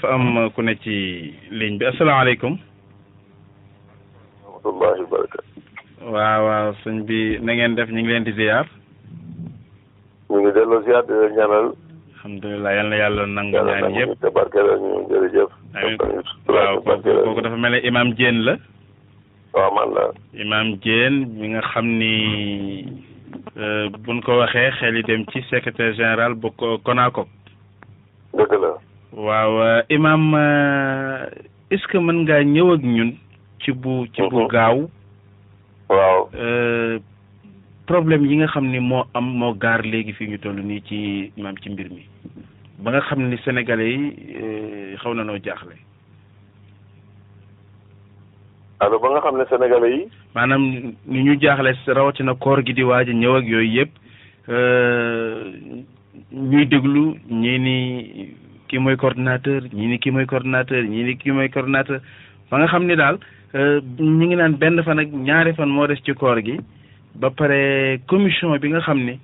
fa am ku ne ci ligne bi asalaamaaleykum. rahmatullahi wa barakatu. waaw waaw sëñ bi na ngeen def ñu ngi leen di ziar. ñu ngi delloo ziar di leen ñaanal. alhamdulilah yal na yàlla nangu ñaan yëpp te barkeel ñu jërëjëf. waaw kooku dafa mel ne Imaam Dieng la. waaw man la. Imaam Dieng mi nga xam ni euh, buñ ko waxee xel yi dem ci secretaire général bu Konaakop. dëgg la. waaw euh, imaam euh, est-ce que mën ngaa ñëw ak ñun. ci bu ci bu mhm. gaaw. waaw. Euh, problème yi nga xam ni moo am moo gaar léegi fii ñu toll nii ci maam ci mbir mi ba nga xam ni sénégalais yi xaw na noo jaaxle. allo ba nga xam ne sénégalais yi. maanaam ni ñu jaaxle rawatina koor gi di waaj a ñëw ak yooyu yëpp. ñuy déglu ñii ni kii mooy coordinateur ñii ni kii mooy coordinateur ñii ni kii mooy coordinateur ba nga xam ni daal euh, ñu ngi naan benn fan ak ñaari fan moo des ci koor gi ba pare commission bi nga xam ni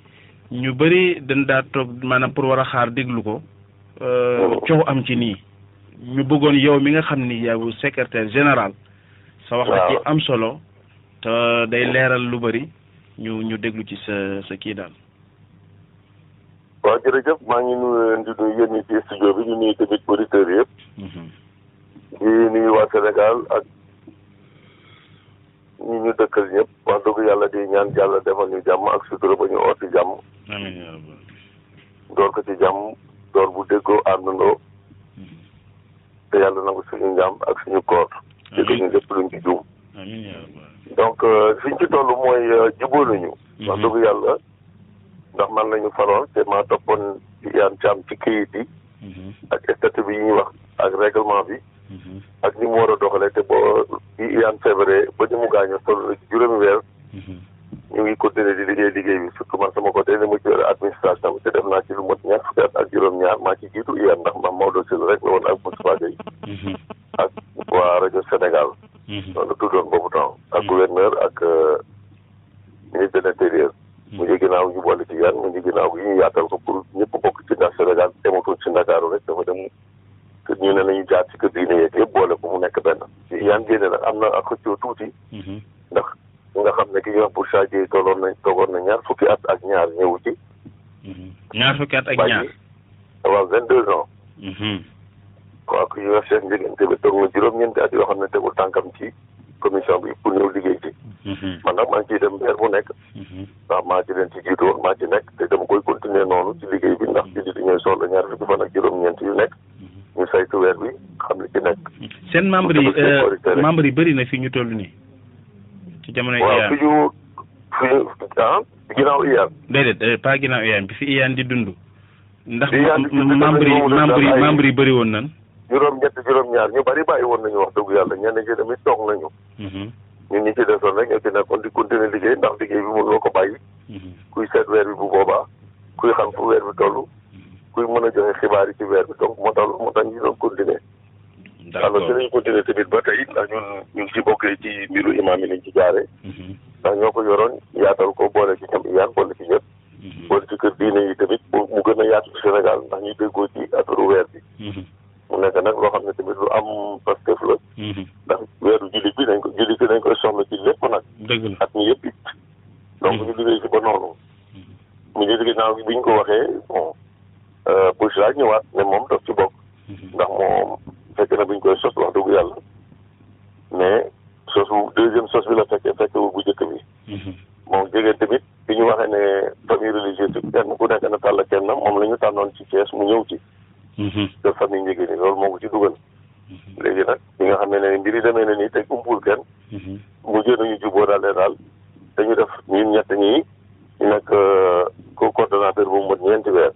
ñu bëri dañ daa toog maanaam pour war a xaar déglu ko euh, oh. coow am ci nii ñu bëggoon yow mi nga xam ni yow secretaire général sa wax da ci am solo te day leeral lu bëri ñu ñu déglu ci sa sa kii daal waaw jërëjëf maa ngi nuyu leen di nuyu yéen ñi ci studio bi di nuyu tamit auditeurs yëpp. Mhm. di nuyu waa Sénégal ak ñi ñu dëkkal ñëpp wax dëgg yàlla di ñaan yàlla defal ñu jàmm ak sutura ba ñu oot ci jàmm. amiin yaa rabbal. door ko ci jàmm door bu déggoo àndandoo. Mhm. te yàlla nangu suñu njàmm ak suñu koor. amiin dégg ñu lépp luñ ci juum. amiin yaa rabbal. donc euh, fi ñu ci toll mooy euh, jubóo nañu. Mhm. wax dëgg yàlla ndax man lañu faloon te maa toppoon yaan caam ci këyit yi. Mhm. ak statut bi ñuy wax ak règlement bi. Mhm. ak ni mu war a doxalee te boo yaan feebaree ba ni mu gaañoo toll juróomi weer. ñu ngi continuer di liggéey liggéey bi surtout man sama côté li mu jël administration bi te def naa ci lu mot ñaar fukki at ak juróom-ñaar maa ci jiitu yaan ndax ma Maodo Sylla rek la woon ak Moustapha Gueye. ak waa rajo Sénégal. loolu tuddoon boobu temps ak gouverneur ak. Euh, ministre de l'intérieur mu ngi ginnaaw ñu boole ci yan mu ngi ginnaaw gi ñu yaatal ko pour ñëpp bokk ci ndax Sénégal dematul ci Ndakaaru rek dafa dem kër ñu ne nañu jaar ci kër diine yeeg yëpp boole ko mu nekk benn ci yan génne nag am na ak xëccoo tuuti mhm. ndax nga xam ne ki ñuy wax pour Sadio tolloon nañ toogoon na ñaar fukki at ak ñaar ñëwu ci mhm. ñaar fukki at ak ñaar waaw vingt deux ans mhm. waaw ku ñuy wax Cheikh Ndiéguène Kébé toog na juróom-ñeenti at yoo xam ne tegul tànkam ci commission bi pour ñëw liggéey ci mhm. man nag maa ngi ciy dem weer bu nekk mhm. ndax maa ci leen ci jiitu woon maa ci nekk te dama koy continuer noonu ci liggéey bi ndax ci di ñooy soxla ñaar fukki fan ak juróom-ñeent yu nekk mhm. ñu saytu weer bi xam li ci nekk seen membre yi euh, membre yi bëri na fi ñu toll nii ci jamono yi waaw fi ñu fi ah ginnaaw iyaan déedéet euh, pas ginnaaw iyaan bi fi iyaan di dund ndax membre yi membre yi membre yi bëri woon nan juróom-ñett juróom-ñaar ñu bari bàyyi woon nañu wax dëgg yàlla ñenn ci tamit toog nañu. Mhm. ñun ñi ci desoon rek ñoo ci nekkoon di continuer liggéey ndax liggéey bi mënuloo ko bàyyi. Mhm. kuy seet weer bi bu boobaa kuy xam fu weer bi toll. Mhm. kuy mën a joxe xibaar yi ci weer bi donc moo tax moo tax ñu doon continuer. d' accord alors dinañ continuer tamit ba tey ndax ñun ñun si bokkee ci mbiru imaam yi lañ ci jaaree. ndax ñoo ko yoroon yaatal ko boole ci ñoom iyaan boole ci ñëpp. Mhm. wala ci kër diine yi tamit mu gën a yaatu ci Sénégal ndax ñu déggoo ci affaire weer bi. Mhm. mu nekk nag loo xam ne tamit lu am pastef la. Mhm. ndax weeru julli bi nañ ko julli bi nañ koy soxla ci lépp nag. dëgg la at mi yëpp it. donc ñu liggéey ci ba noonu. mu ngi ginnaaw bi ñu ko waxee bon euh, Bouchra ñëwaat ne moom daf ci bokk. ndax moom fekk na bu ñu koy sos wax dëgg yàlla mais sosu deuxième sos bi la fekkee fekk bu njëkk bi. Mhm. moom jege tamit bi ñu waxee ne famille religieuse yi kenn ku nekk na tàll kenn moom la ñu tànnoon ci Thiès mu ñëw ci. Mhm. de famille njëgi ni loolu moo ko ci dugal. Mhm. léegi nag bi nga xam ne mbir yi demee na nii te umpul kenn. mu jéem a ñu juboo daal de daal dañu def ñun ñett ñii ñu nekk euh, ko coordonnateur bu mu mot ñeenti weer.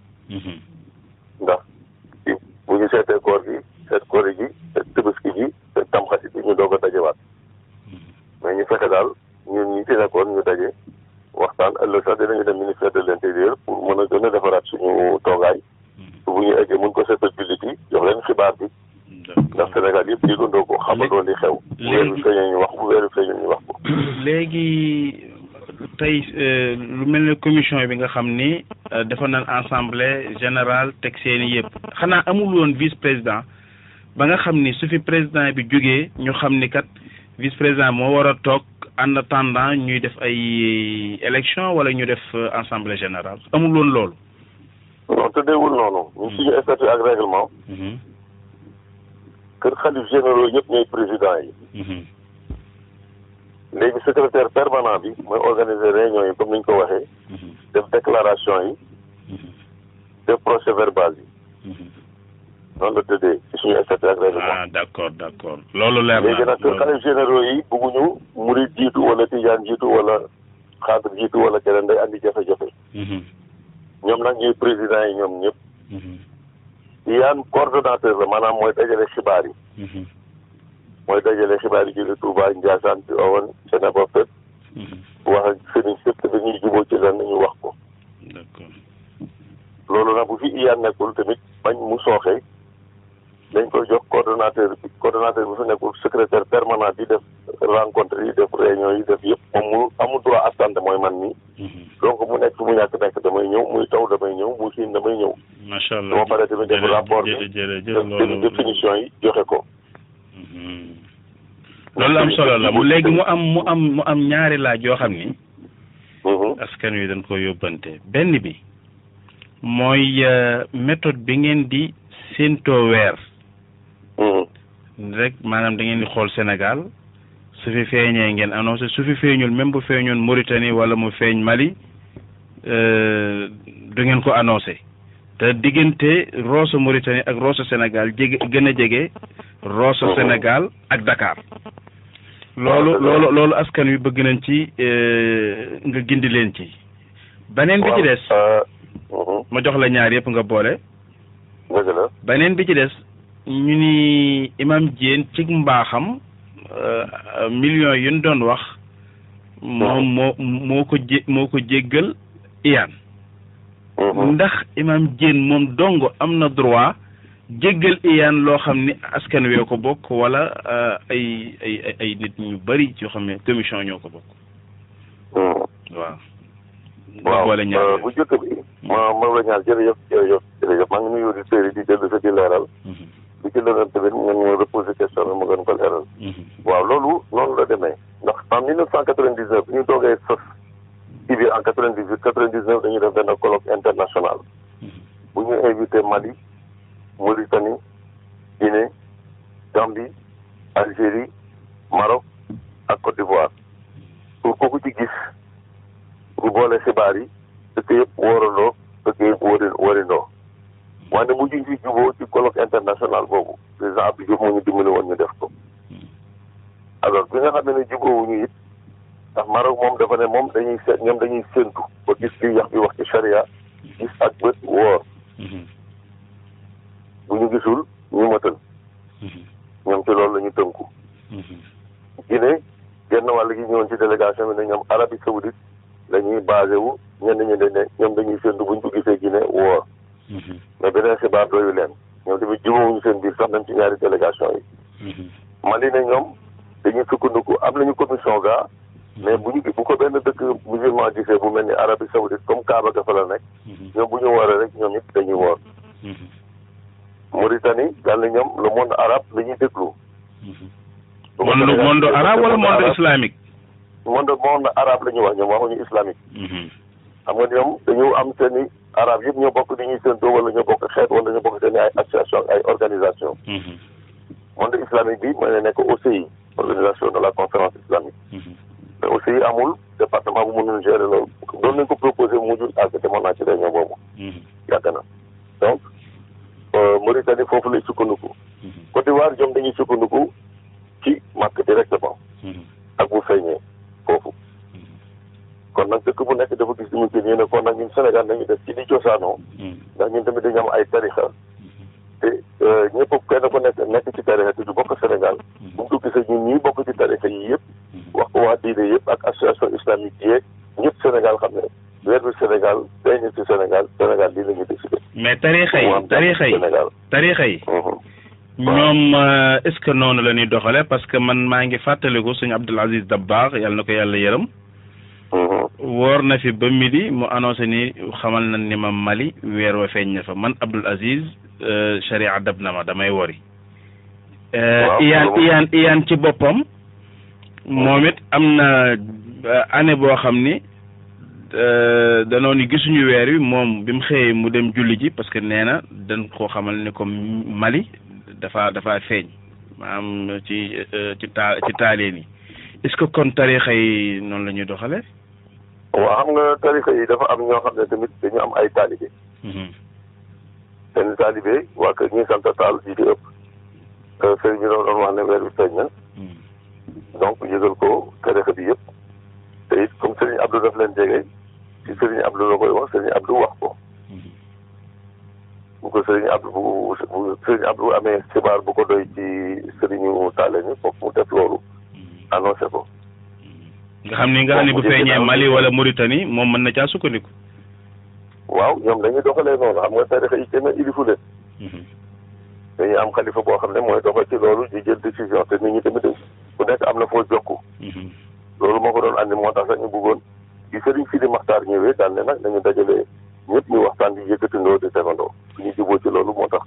ndax bu ñu seetee koor gi seet koor gi seet tëbaski gi seet tamxarit bi ñu doog a dajewaat. mais ñu fexe daal ñun ñi ci nekkoon ñu daje waxtaan ëllëg sax dinañu dem ministère de l' intérieur pour mën a gën a defaraat suñu toogaay mm-hmm. bu ñu eggee mun ko seetal jullit yi jox leen xibaar bi ndax Sénégal yëpp yëgandoo ko xamandoo li xew weer bi feeñee ñu wax ko weer bi feeñee ñu wax ko léegi tey euh, lu mel ne commission bi nga xam ni euh, defoon nañ assemblée générale teg seeni yëpp xanaa amul woon vice président ba nga xam ni su fi président bi jógee ñu xam ni kat vice président moo war a toog en attendant ñuy def ay élection wala ñu def euh, assemblée générale amul woon loolu. non tëddeewul noonu. ñu signé hmm. statut ak règlement. Hmm. kër xalif généraux yëpp ñooy président yi. Hmm. léegi secrétaire permanent bi mooy organiser réunion yi comme ni ñu ko waxee. def déclaration yi. def procès verbal yi. noonu la tëddee ci suñu statut ak règlement. ah d' accord d' accord loolu leer na léegi nag kër xalif généraux yi bëgguñu murid jiitu wala tijaan jiitu wala xaadir jiitu wala keneen day andi jafe-jafe. Mhm. ñoom nag ñuy président yi ñoom ñëpp. Mhm. yaan coordonnateur la maanaam mooy dajale xibaar yi. Mhm. mooy dajale xibaar yi jóge Touba Ndiassane ci Owen Sénégal fépp. wax ak sëriñ sëpp dañuy jubóo ci lan ñu wax ko. loolu nag bu fi iyaan nekkul tamit bañ mu sooxee dañ koy jox coordonnateur bi coordonnateur bi fi nekkul secrétaire permanent di def rencontre yi def réunion yi def yëpp moom mu amul droit absent mooy man nii. Mhm. donc mu nekk mu ñàkk nekk damay ñëw muy taw damay ñëw muy xiin damay ñëw. macha allah dama pare tamit def rapport bi def définition yi joxe ko. Mhm. loolu am solo la mu léegi mu am mu am mu am ñaari laaj yoo xam ni. mhm. askan wi dañ ko yóbbante benn bi mooy euh, méthode bi ngeen di séentoo weer mhm. rek maanaam da ngeen di xool Sénégal su fi feeñee ngeen annoncé su fi feeñul même bu feeñoon Mauritanie wala mu feeñ Mali euh, du ngeen ko annoncé te diggante Rosso Mauritanie ak Rosso Sénégal jege gën a jege Rosso mhm. Sénégal ak Dakar loolu loolu loolu askan wi bëgg nañ ci euh, nga gindi leen ci beneen bi ci des euh, mhm. ma jox la ñaar yëpp nga boole beneen bi ci des ñu ni imam Diène cig mbaaxam euh, millions yu ñu doon wax moom mhm. moo moo ko jé moo ko jéggal iyaan mhm. ndax imam Diène moom dong am na droit jéggal iyaan loo xam ni askan wee ko bokk wala euh, ay ay ay nit ñu bari yoo xam ne commission ñoo ko bokk. Hmm. waaw. waaw boole ñaar euh, bu njëkk bi. ma ma la ñaar jërëjëf jërëjëf jërëjëf maa ngi nuyu auditeurs yi di dellu sa di leeral. di hmm. ci leeral tamit ngeen ñëw reposer question bi ma gën ko leeral. Hmm. waaw loolu noonu la demee ndax en 1999 bi ñu toogee sos ci biir en 98 99 dañuy def benn colloque international bu ñu invité Mali. Mauritanie Guinée Gambie Algérie Maroc ak Côte d'Ivoire pour kooku ci gis ñu boole xibaar yi dëkk yëpp wóorandoo dëkk yëpp wóori wóorindoo wante mu juñ fi juboo ci colloque international boobu président Abdou Diouf moo ñu dimbali woon ñu def ko alors bi nga xam ne ne jubóowuñu it ndax Maroc moom dafa ne moom dañuy seet ñoom dañuy séentu ba gis li yax bi wax ci charia gis ak bët woor bu ñu gisul ñu matal ñoom ci loolu la ñu tënku Guinée genn wàll gi ñëwoon ci délégation bi ne ñoom Arabie Saoudite la ñuy basé wu ñenn ñi dañ ne ñoom dañuy séntu buñ ko gisee Guinée woor mais beneen xibaar doyu leen ñoom tamit jubóowuñu seen biir sax même ci ñaari délégation yi. Mhm. Mali ne ñoom dañuy sukkandiku am nañu commission ga mhm. mais bu ñu bu ko benn dëkk musulman gisee bu mel ni Arabie Saoudite comme Kaaba ga fa la nekk. Mhm. ñoom bu ñu wooree rek ñoom it dañuy woor. Mauritanie daal na ñoom le monde arabe la ñuy déglu. monde monde arabe wala monde islamique. monde monde arabe la ñuy wax ñoom waxuñu islamique. xam nga ñoom dañu am seen arab yëpp ñoo bokk di ñuy seen doo wala ñoo bokk xeet wala ñoo bokk seen ay association ay organisation mhm. monde islamique bi mooy ne nekk OCI organisation de la conférence islamique mhm. mais OCI amul département bu mënul gérer loolu doon nañ ko proposé mujjul ak demoon naa ci réunion boobu mhm. yàgg na donc euh, Mauritanie foofu lay sukkandiku Côte d'Ivoire ñoom dañuy sukkandiku ci marque directement ak bu feeñee foofu kon nag dëkk bu nekk dafa gis li mu gën yéen kon nag ñun Sénégal nañu def ci li cosaanoo ndax ñun tamit dañu am ay tarixa te euh, ñëpp kenn ku nekk nekk ci tarixa te du bokk Sénégal bu ñu ko gisee ñun ñuy bokk ci tarixa yi yëpp wax ko waa diine yëpp ak association islamique yeeg ñëpp Sénégal xam ne weer bi Sénégal day ñu ci Sénégal Sénégal lii la ñu décidé mais tarixa yi tarixa yi tarixa yi mhm. ñoom euh, est-ce que noonu la ñuy doxale parce que man maa ngi fàttaliku suñu Abdul Aziz Dabbaax yàlla na ko yàlla yërëm mhm. woor na fi ba midi mu annoncé ni xamal na ni ma Mali weer wa feeñ na fa man Abdul Aziz euh, sharia dab na ma damay wori euh, iyaan iyaan iyaan ci boppam moom it am na euh, année boo xam ni euh, danoo ni gisuñu weer wi moom bi mu xëyee mu dem julli ji parce que nee na dañ koo xamal ni comme Mali dafa dafa feeñ maanaam ci euh, ci taa ci taaleen yi est-ce que kon tarixa yi noonu la ñuy doxale waaw xam nga tarixa yi dafa am ñoo xam ne tamit dañu am ay taalibe mhm. seen taalibe waa kër ñi sant taal yi di ëpp euh, sëriñ bi doon wax ne weer bi feeñ na hmm. donc yëgal ko tarixa bi yëpp te it comme sëriñ Abdou daf leen jege ci sëriñ Abdou la koy wax sëriñ Abdou wax ko hmm. bu ko sëriñ Abdou bu sëriñ Abdou amee xibaar bu ko doy ci sëriñu taale ñu foog mu def loolu hmm. annoncé ko nga xam ni nga xam ne bu feeñee Mali wala Mauritanie moom mën na caa sukkandiku waaw ñoom dañuy doxalee noonu xam nga tarixa yi kenn ilifu leen mhm. dañuy am xalifa boo xam ne mooy doxal ci loolu di jël décision te nit ñi tamit ku nekk am na foo jokku mhm. loolu moo ko doon andi moo tax sax ñu bëggoon di sëriñ Sidi Maxtaar ñëwee daan ne nag nañu dajalee ñëpp ñu waxtaan di yëkkatindoo di tegandoo ñu juboo ci loolu moo tax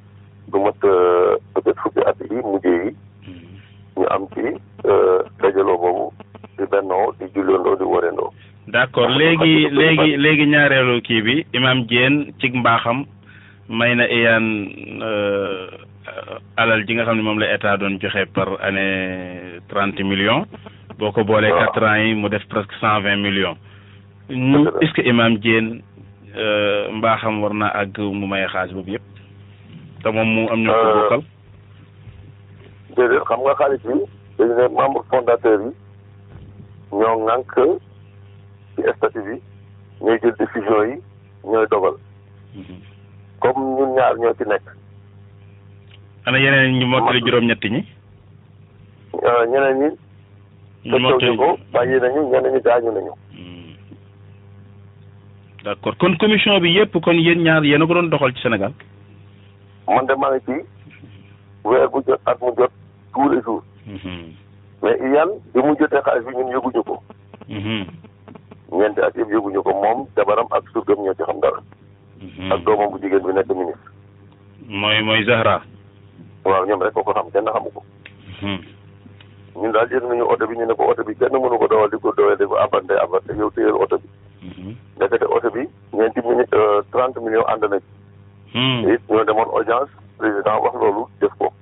du mat euh, peut-être fukki at yi mujjee yi mhm. ñu am ci euh, dajaloo boobu di bennoo di julleendoo di woreendoo d'accord léegi léegi léegi ñaareelu kii bi imam Diène cig mbaaxam may na iyaan euh, alal ji nga xam ne moom la état doon joxe par année trente millions boo ko boolee quatre ans yi mu def presque cent vingt millions ñu est-ce que imam Diène euh, mbaaxam war naa àgg mu maye xaalis boobu yëpp te moom mu am ñoo ko euh, bokkal déedéet xam nga xaalis bi dañu ne membre fondateur yi ñoo ŋànk ci statut bi ñooy jël décision yi ñooy dogal mhm. comme ñun ñaar ñoo ci nekk ana yeneen ñu mottali juróom-ñett ñi euh, ñeneen ñi dëkkewuñu ko bàyyi nañu ñeneen ñi gaañu nañu hmm. d'accord kon commission bi yépp kon yéen ñaar yéen a ko doon doxal ci Sénégal man de maa ngi ci weer bu jot at mu jot tous les jours. Mhm. mais Iyane bi mu jotee xaalis bi ñun yëguñu ko. Mhm. ñeenti at yëpp yëguñu ko moom jabaram ak surgam ñoo ci xam dara. Mhm. ak doomam bu jigéen bi nekk ministre. mooy mooy Zahra. waaw ñoom rek ko ko xam kenn xamu ko. ñun daal jël nañu oto bi ñu ne ko oto bi kenn mënu ko dawal di ko dawal di ko abante abante yow téyel oto bi. ndekete oto bi ñeenti minutes euh, trente millions ànd na ci. Hmm. it ñoo demoon audience président wax loolu def ko.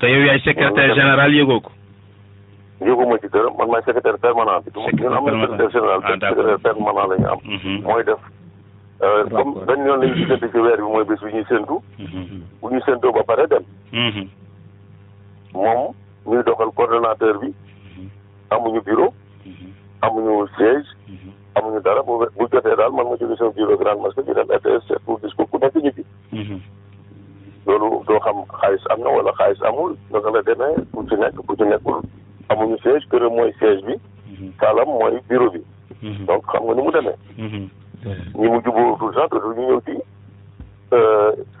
te yow yaay secrétaire général yëgoo ko. yëguma ci dërëm man maay secrétaire permanent bi. secrétaire permanent ñun am na secrétaire général. ah d'accord secrétaire permanent la ñu am. Hmm. mooy def. Euh, comme dañ ñoon lañu diggante ci weer bi mooy bés bu ñuy séntu mm-hmm. bu ñu séntoo ba pare dem mm-hmm. moom ñuy doxal coordonnateur bi amuñu bureau mhm. amuñu siège mhm. amuñu dara bu bu jotee daal man ma jóge sama bureau grande mosquée bi dem RTS seet pour gis ko ku nekk ñibbi mhm. loolu doo xam xaalis am na wala xaalis amul naka la demee ku ci nekk ku ci nekkul amuñu siège këram mooy siège bi kaalam mooy bureau bi donc xam nga ni mu demee ñi mu jubóotul sax dootul ñu ñëw ci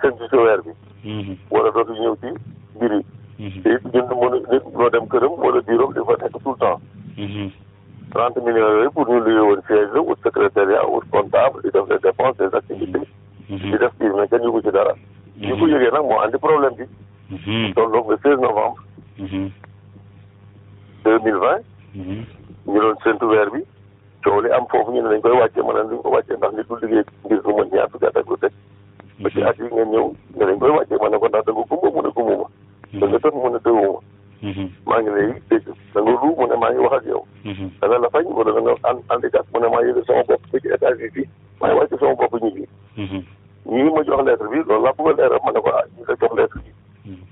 seen ci weer bi mhm. wala dootu ñëw ci mbir yi mhm. te it jënd mën nit loo dem këram wala biiroom di fa nekk tout le temps mhm. trente millions yooyu pour ñu luye woon siège la wut secrétariat wut comptable di def les dépenses des activités di def kii mais kenn yëgu ci dara ñu ko yëgee nag moo andi problème bi tolloog le seize novembre deux mille vingt ñu doon séntu weer bi coow li am foofu ñu ne dañ koy wàccee ma ne duñ ko wàccee ndax nit du liggéey ngir lu mën ñaar fukki at ak lu teg ba ci at yi ngeen ñëw ne dañ koy wàccee ma ne ko ndax da nga gumba mu ne gumbuma da nga tëf mu ne tëwuma maa ngi lay dégg da nga ruu mu ne maa ngi wax ak yow da nga la fañ wala da nga an handicap mu ne maa yëgal sama bopp ba ci état bi fii maa ngi wàcce sama bopp ñibbi ñii ma jox lettre bi loolu laa bëgg a leeral ma ne ko ah ñi la jox lettre bi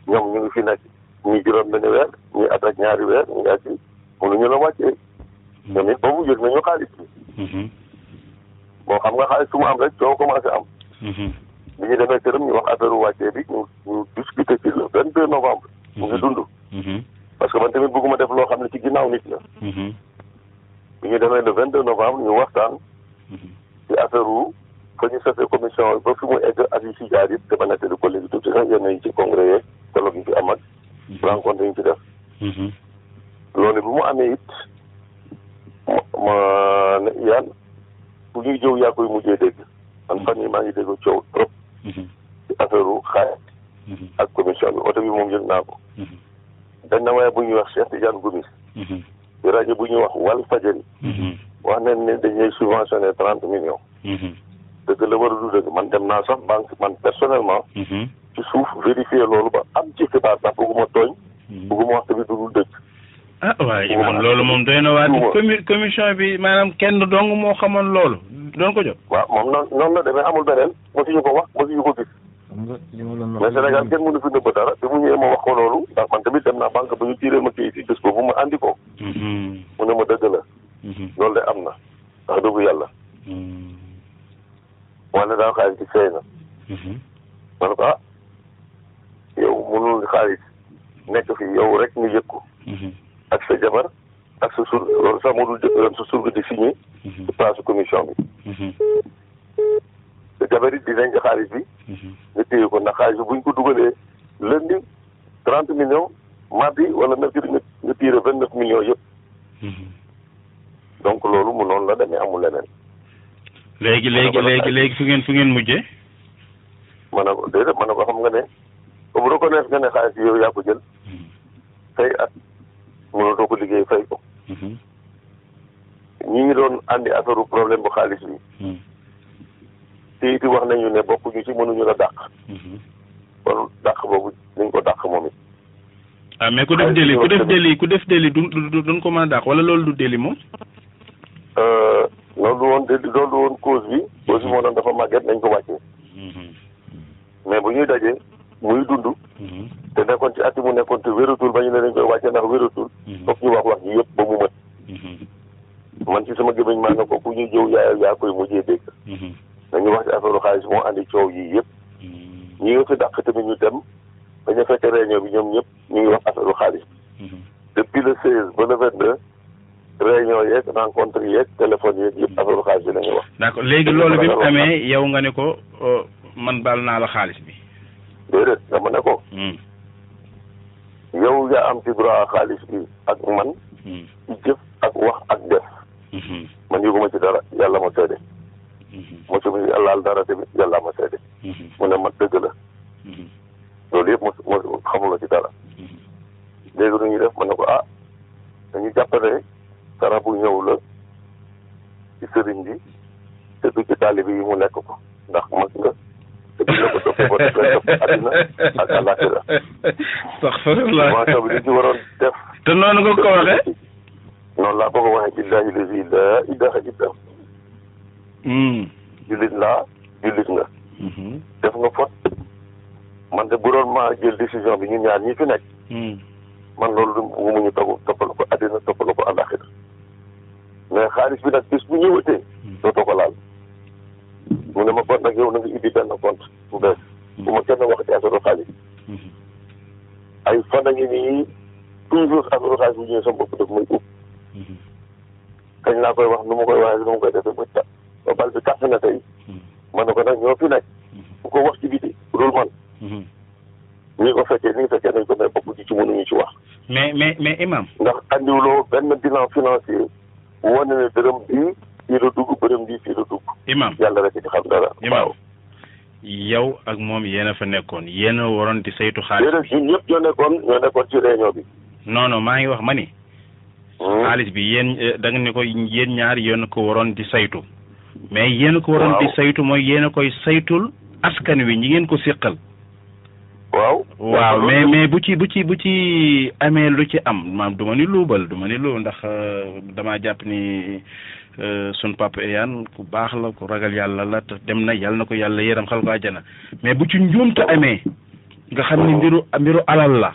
ñoom ñu ngi fi nekk ñii juróom benn weer ñii at ak ñaari weer ñii at yi mënuñu la wàccee te nit boobu yëg nañu xaalis bi. Mhm. bon xam nga xaalis su mu am rek coow commencé am. Mhm. bi ñu demee këram ñu wax affaire wàccee bi ñu ñu discuté ci le vingt deux novembre. mu ngi mhm. dund. Mhm. parce que man tamit bëgguma def loo xam ne ci ginnaaw nit la. Mhm. bi ñu demee le vingt deux novembre ñu waxtaan. ci affaire wu fa ñu sasee commission ba fi mu egg ak yu si jaar yëpp dama nettali ko léegi tuuti sax yenn yi ci congrès yeeg colloque yi fi am ak. rencontre yi ñu ci def. loolu bu mu amee it ma ma ne yaan bu ñuy jëw yaa koy mujjee dégg man fan yi maa ngi dégg coow trop ci affaire u xaay ak commission bi oto bi moom yëg naa ko dañ na waaye bu ñuy wax Cheikh Tidiane Gomis ci rajo bu ñuy wax wal fajari wax nañ ne dañ lay subventionné trente millions dëgg la war a du dëgg man dem naa sax banque man personnellement ci suuf vérifier loolu ba am ci xibaar ndax bëgguma tooñ bëgguma wax tamit du dul dëgg. ah waaye imam loolu moom doy na waati comi commission bi maanaam kenn dong moo xamoon loolu doon ko jot. waaw moom noonu noonu la demee amul beneen mosuñu ko wax mosuñu ko gis. mais Sénégal kenn mënu fi nëbb dara bi mu ñëwee ma wax ko loolu ndax man tamit dem naa banque ba ñu tiiree ma kii si bés boobu ma andi ko. Mm-hmm. mu ne ma dëgg la. Mm-hmm. loolu de am na ndax dëgg yàlla. Mm-hmm. moo ne daal xaalis bi seey na mhm. ma ne ko ah yow mënul xaalis nekk fi yow rek nga yëg ko mhm. ak sa jabar ak sa sur loolu sax moo dul jëkkëram sa surga di signé mhm. ci place commission bi sa jabar it dinañ ci xaalis bi nga téye ko ndax xaalis bi buñ ko dugalee lundi trente millions mardi wala mercredi nga tiire vingt neuf millions yëpp donc loolu mu noonu la demee amul leneen. léegi léegi léegi léegi fu ngeen fu ngeen mujjee. ma ne ko déedéet ma ne ko xam nga ne bu reconnaître nga ne xaalis yow yaa ko jël. Hmm. fay at mënatoo ko liggéey fay ko. Hmm. ñi ngi doon andi affaire problème bu xaalis bi. Hmm. te it wax nañu ne bokkuñu ci mënuñu la dàq. kon dàq boobu nañ ko dàq moom it. ah mais ku def délit ku def délit ku def délit du du duñ ko mën a dàq wala loolu du délit moom. Euh, loolu du woon délit loolu du woon cause bi. cause bi moo doon dafa màgget nañ ko wàccee. Mhm. mais bu ñuy dajee muy dund. Mhm. te nekkoon ci at mu nekkoon te wératul ba ñu ne dañ koy wàccee ndax wératul. Mhm. foog ñu wax wax ji yëpp ba mu mën. man ci sama gémmiñ maa nga ko ku ñuy jëw yaa yaa koy mujjee dégg. nañu wax ci affaire xaalis moo andi coow yii yëpp. ñi nga fi dàq tamit ñu dem. ba ñu fekkee réunion bi ñoom ñëpp ñu ngi wax affaire xaalis bi mhm. depuis le seize ba le vingt deux réunion yeeg rencontre yeeg téléphone yeeg yëpp affaire xaalis bi la ñuy wax d'accord léegi loolu bi mu amee yow nga ne ko euh, man baal naa la xaalis bi déedéet dama ne ko hmm. yow yaa am ci droit xaalis bi ak man hmm. ci jëf ak wax ak def hmm. man yëguma ci dara yàlla ma seede mosuma laal dara tamit yàlla ma seede mu ne ma dëgg la loolu yëpp mos mos xamuloo ci dara léegi lu ñuy def mën na ko ah dañu jàpp ne sarax bu ñëw la ci sëriñ bi te du ci taalibe yi mu nekk ko ndax mag nga te du la ko toppee ba def la topp àddina ak àllaaxira astaghfirullah dimension bi li ci waroon def te noonu nga ko waxee noonu laa ko ko waxee billahi lazi la ilaha illa jullit laa jullit nga mhm. def nga fot man de bu doon maa jël décision bi ñu ñaar ñi fi nekk mhm. man loolu du mu ñu tagu toppal ko àddina toppal ko àllaaxira mais xaalis bi nag bis bu ñëwatee mhm. dootoo ko laal mu ne ma kon nag yow na nga indi benn compte bu bees bu ma kenn wax ci affaire xaalis ay fan a ngi nii toujours affaire xaalis bu ñëwee sama bopp daf may ub kañ laa koy wax nu ma koy waxee nu ma koy defee ba ta ba bal bi tàq na tey ma ne ko nag ñoo fi nekk bu ko wax ci biti dul man ñi ko fekkee ni fekkee nañ ko mais bokk ci ci mënuñu ci wax mais mais mais imam ndax andiwuloo benn bilan financier wane ne dërëm bii fii la dugg bërëm bii fii la dugg imam yàlla rek ci xam dara imam yow ak moom yéen a fa nekkoon yéen a waroon di saytu xaalis déedéet ñun ñëpp ñoo nekkoon ñoo nekkoon ci réunion bi non non maa ngi wax ma ni Hmm. xaalis bi yéen eh, da nga ne ko yéen ñaar yéen ko waroon di saytu. mais yéen ko waroon di saytu mooy yéen a koy saytul askan wi ñi ngeen ko séqal. waaw. waaw mais mais bu ci bu ci bu ci amee lu ci am maam du ma ni luubal du ma ni luubal ndax euh, damaa jàpp ni euh, sun papa Eyane ku baax la ku ragal yàlla la te dem na yàlla na ko yàlla yéram xal ko àjjana mais bu ci njuumte amee. nga xam ni mbiru mbiru alal la.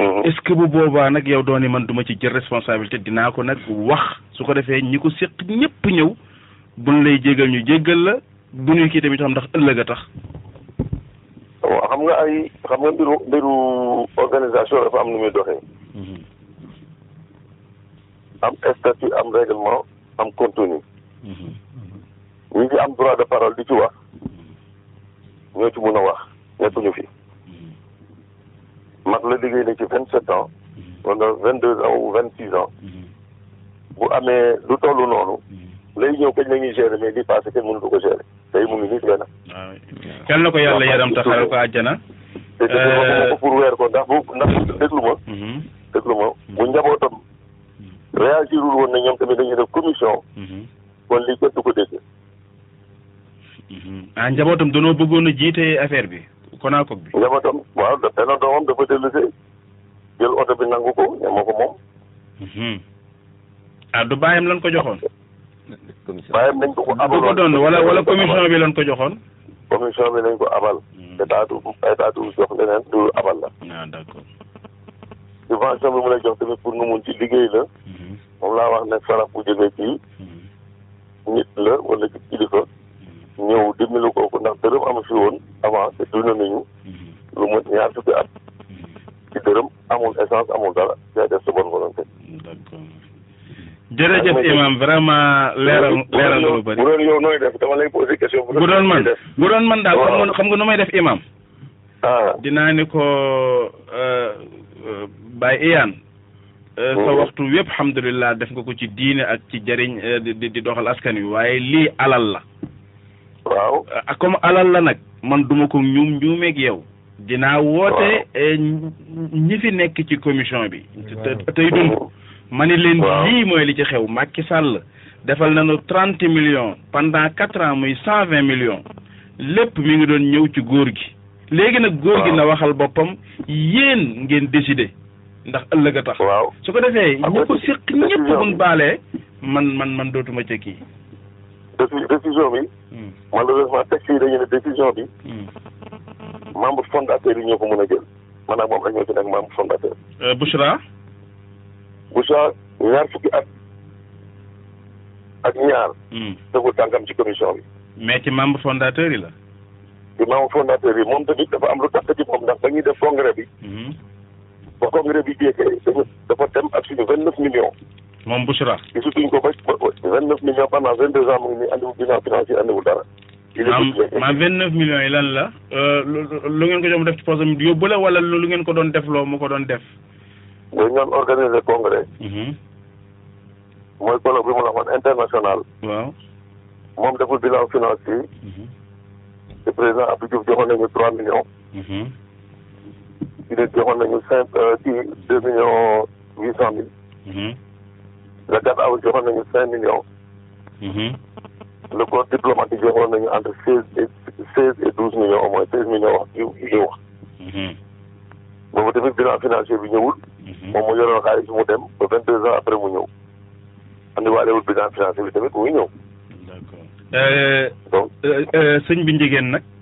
est-ce que bu boobaa nag yow dooni man duma ci jël responsabilité dinaa ko nag wax su ko defee ñi ko séq ñëpp ñëw buñ lay jégal ñu jégal la bu ñuy kii tamit xam ndax ëllëg a tax waaw xam nga ay xam nga mbiru mbiru organisation dafa am nu muy doxee mhm. am statut am règlement am contenu mhm. ñi ci am droit de parole di ci wax ñoo ci mun a wax nekkuñu fi mat la liggéey na ci vingt sept ans wala vingt deux ans ou vingt six ans bu amee lu toll noonu lay ñëw kañ la ñuy gérer mais li passé kenn mënatu ko gérer tey mu ngi nii tey nag. waaw yal na ko yàlla yaram te xaral ko àjjana. te te euh, ko pour weer ko ndax bu ndax déglu ma. Mhm. déglu ma bu njabootam réagirul woon na ñoom tamit dañuy def commission. Mhm. kon lii kenn du ko dégg. Mhm. ah njabootam danoo bëggoon a jiite affaire bi Konaakog bi. njabootam waaw da benn doomam dafa dellu si jël oto bi nangu ko ne moo ko moom. Mhm. ah du bàyyam lan ko joxoon. bàyyam nañ ko ko abal ko doon wala wala commission bi lan ko joxoon. commission bi lañ ko abal. Mhm. état du état du jox leneen du abal la. ah d'accord. subvention bi mu lay jox tamit pour nga mun ci liggéey la. moom laa wax ne sarax bu jógee ci. nit la wala ci kilifa ñëw dimbali kooku ndax dërëm amu fi woon avant te dund nañu lu mot ñaar fukki at ci dërëm amul essence amul dara yaa def sa bonne volonté. d'accord jërëjëf imam vraiment leeral leeral nga lu bëri. bu doon yow nooy def dama lay posé question. bu doon man bu doon man daal xam nga xam nga nu may def imam. ah dinaa ni ko euh, euh, Baye Iyane. Euh, sa waxtu wépp alhamdulilah def nga ko ci diine ak ci jariñ euh, di di doxal askan wi waaye lii alal la. waaw euh, comme alal la nag man duma ko ñuum ñuumeeg yow. dinaa woote ñi fi nekk ci commission bi. tey dund ma ni leen lii mooy li ci xew Macky Sall defal nañu trente million pendant quatre ans muy cent vingt millions lépp mi ngi doon ñëw ci góor gi. léegi nag góor gi na waxal boppam yéen ngeen décider. ndax ëllëg a tax. waaw su ko defee ñi ko séq ñëpp buñ baalee man man man dootuma ca kii. déci décision bi. Hmm. malheureusement texte yi dañu ne décision bi. Hmm. membre fondateur yi ñoo ko mën a jël. man ak moom rek ñoo ci nekk membre fondateur. Euh, Bouchra. Bouchra ñaar fukki at ak ñaar. Hmm. tegul tànkam ci commission bi. mais ci membre fondateur yi la. ci membre fondateur yi moom tamit dafa am lu tax ci moom ndax ba ñuy def congrès bi. ba congrès bi jeexee dañu dafa dem ak suñu vingt neuf millions. moom Bouchra. gisatuñ ko ba vingt neuf millions pendant vingt deux ans mu ngi nii andiwul bilan financier andiwul dara. ma vingt neuf millions yi lan la. Euh, lu ngeen ko doon def ci poche am yóbbu la wala lu ngeen ko doon def loo mu ko doon def. dañ doon organiser congrès. Mhm. mooy colloque bi mu la waxoon international. waaw moom deful bilan financier. Mhm. le président Abdou Diouf joxoon nañu trois millions. Mhm. ci des joxoon nañu cinq euh, ci deux millions huit cent mille. Mhm. le 4 avril joxoon nañu cinq millions. Mhm. le corps diplomatique joxoon nañu entre seize et seize et douze millions au moins seize millions wax yu yu wax. boobu tamit bilan financier bi ñëwul. moom mu yoroon xaalis mu dem ba vingt deux ans après mu ñëw. andiwaalewul bilan financier bi tamit mu ngi ñëw. d'accord. Euh, donc euh, euh, sëñ bi njigéen nag.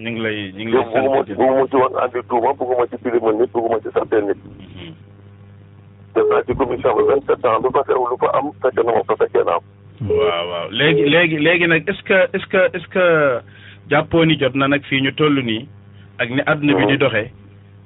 ñu ngi lay ñu ngi lay sant bugguma bugguma ci woon andi tuuma bugguma ci tilimal nit bugguma ci sarteel nit mhm. def naa ci commission bi vingt sept ans lu fa xew lu fa am fekk na ma fa fekkee na am waaw waaw léegi léegi léegi nag est-ce que est-ce que est-ce que jàppoo ni jot na nag fii ñu toll nii ak ni àdduna bi di doxee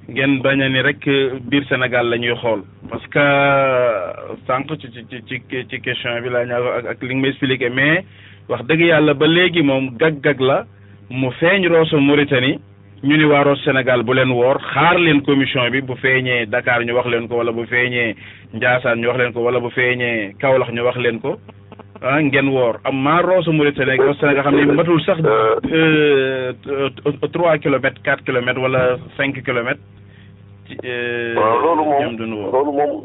ngeen bañ a ni rek euh, biir Sénégal la ñuy xool parce que euh, sànq ci ci ci ci question bi laa ñaaw ak ak li nga ma expliqué mais wax dëgg yàlla ba léegi moom gag-gag la mu feeñ Rosso Mauritanie ñu ni waa Rosso Sénégal bu leen woor xaar leen commission bi bu feeñee Dakar ñu wax leen ko wala bu feeñee Ndiassane ñu wax leen ko wala bu feeñee Kaolack ñu wax leen ko ah ngeen woor am maa Rosso Mauritanie ak Rosso Sénégal xam ne matul sax euh, trois kilomètres quatre kilomètres wala cinq kilomètres. ci euh, waaw loolu moom ñoom duñu woor. loolu moom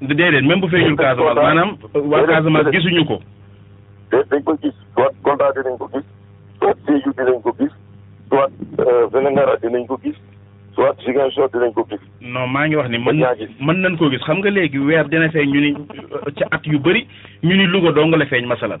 déedéet même bu feeñul Casamance maanaam waa Casamance gisuñu ko. déet dañ ko gis soit Kolda dinañ ko gis soit Sédhiou dinañ ko gis soit euh, Vélingara dinañ ko gis soit Ziguinchor dinañ ko gis. non maa ngi wax ni mën mën nañ koo gis xam nga léegi weer dina feeñ ñu ni euh, ca at yu bëri ñu ni Louga dong la feeñ masalan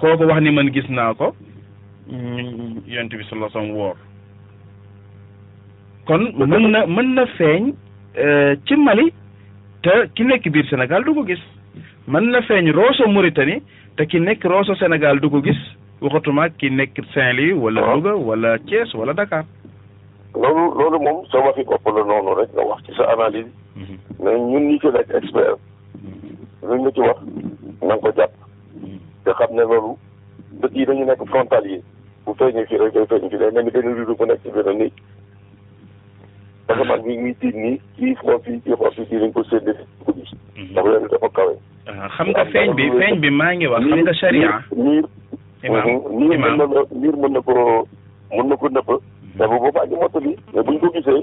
kooku wax ni man gis naa ko yonent bi sallallahu alayhi wasallam woor kon mën na mën na feeñ euh, ci Mali te ki nekk biir Sénégal du ko gis mën na feeñ Rosso Mauritanie te ki nekk Rosso Sénégal du ko gis waxatuma ki nekk Saint-Louis wala Louga wala Thiès wala Dakar loolu loolu moom sa waxi bopp la noonu rek nga wax ci sa analyse mhm. mais ñun ñi ci nekk expert luñ la ci wax na ko jàpp te xam ne loolu dëkk yi dañu nekk frontalier bu feeñee fii rek day feeñ fii day mel ni benn rido bu nekk ci benn néeg asamaan bi ñuy tiit nii kii xool fii kii xool fii kii dañ ko séddee ko gis ndax weer bi dafa kawe ah, xam nga feeñ bi feeñ bi maa ngi wax xam nga sharia niir imaam mhm, niir mën imaam na la niir mën na ko mën na ko nëbb te bu boobaa ñu mottali mais buñ ko gisee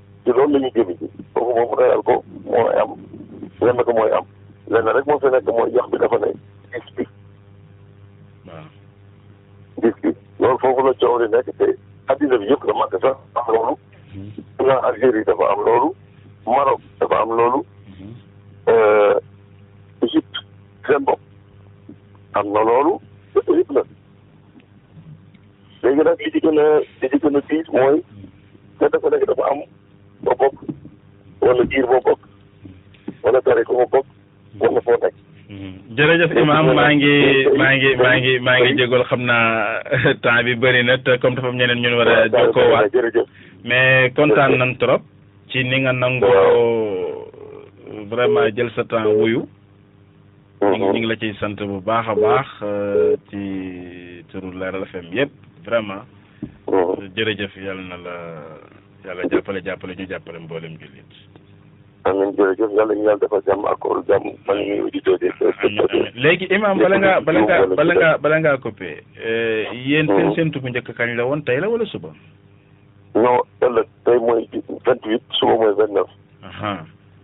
ci loolu la ñuy jëmi ji kooku moom reyal ko mooy am lenn ko mooy am lenn rek moo fi nekk mooy yax bi dafa ne gis bi waaw gis bi loolu foofu la coow li nekk te addina bi yëpp la màgg sax am loolu nga Algérie dafa am loolu Maroc dafa am loolu euh, Égypte seen bopp am na loolu te Égypte la léegi nag li ci gën a li ci gën a diis mooy te dafa nekk dafa am ba bokk wala jiir boo bokk wala tare ko ba bokk wala foo nekk jërëjëf imam maa ngi maa ngi maa ngi maa ngi jégal xam naa temps bi bëri na te comme dafa am ñeneen ñun war a jokkoo waat jërëjëf mais kontaan nañ trop ci ni nga nangoo vraiment jël sa temps wuyu ñu ngi ñu ngi la ciy sant bu baax a baax euh, ci turu Leral FM yëpp vraiment jërëjëf yàlla na la yàlla jàppale jàppale ñu jàppale mboolem jullit amiin jërëjëf yàlla ñu yàlla defal jàmm ak koolu jàmm man ñu ngi auditeurs des amiin amiin léegi imam bala ngaa bala ngaa bala ngaa bala ngaa coupé euh, yéen seen Mhm. séntu bu njëkk kañ la woon tey la wala suba non ëllëg tey mooy vingt huit suba mooy vingt neuf aha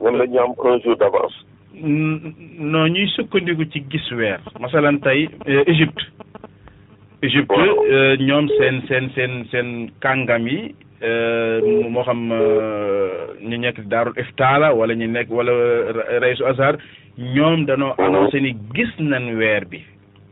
wala ñu am un jour d'avance. non ñuy sukkandiku ci gis weer. masalan tey euh, Égypte. Égypte euh, ñoom seen seen seen seen kàngam yi euh, moo xam ñu nekk daarul iftaala wala ñu nekk wala raisu azhar ñoom danoo annoncé ni gis nañ weer bi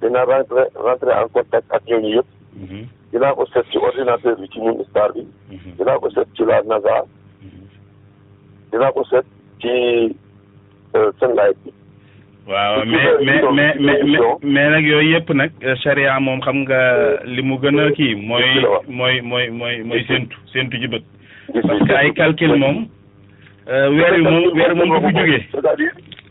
dina rentré rentré en contact ak ñooñu yëpp. Mhm. dinaa ko seet ci ordinateur bi ci ñun star bi. Mhm. dinaa ko seet ci la NASA. Mhm. dinaa ko seet ci euh, Sunlight bi. waaw mais mais mais mais mais nag yooyu yëpp nag euh, charia moom xam nga euh, li mu gën a kii mooy mooy mooy mooy mooy séntu séntu ji bët parce que ay calcul moom weer yu moom weer moom du fi jógee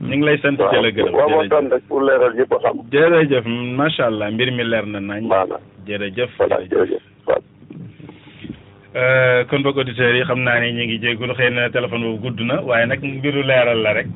ñu ngi lay sant di la gërëm waaw waaw waxtaan rek pour leeral ñëpp a xam. jërëjëf macha allah mbir mi leer na nañ. maanaam jërëjëf voilà jërëjëf. Euh, kon boog auditeurs yi xam naa ne ñu ngi jégalu xëy na téléphone boobu gudd na waaye nag mbiru leeral la rek.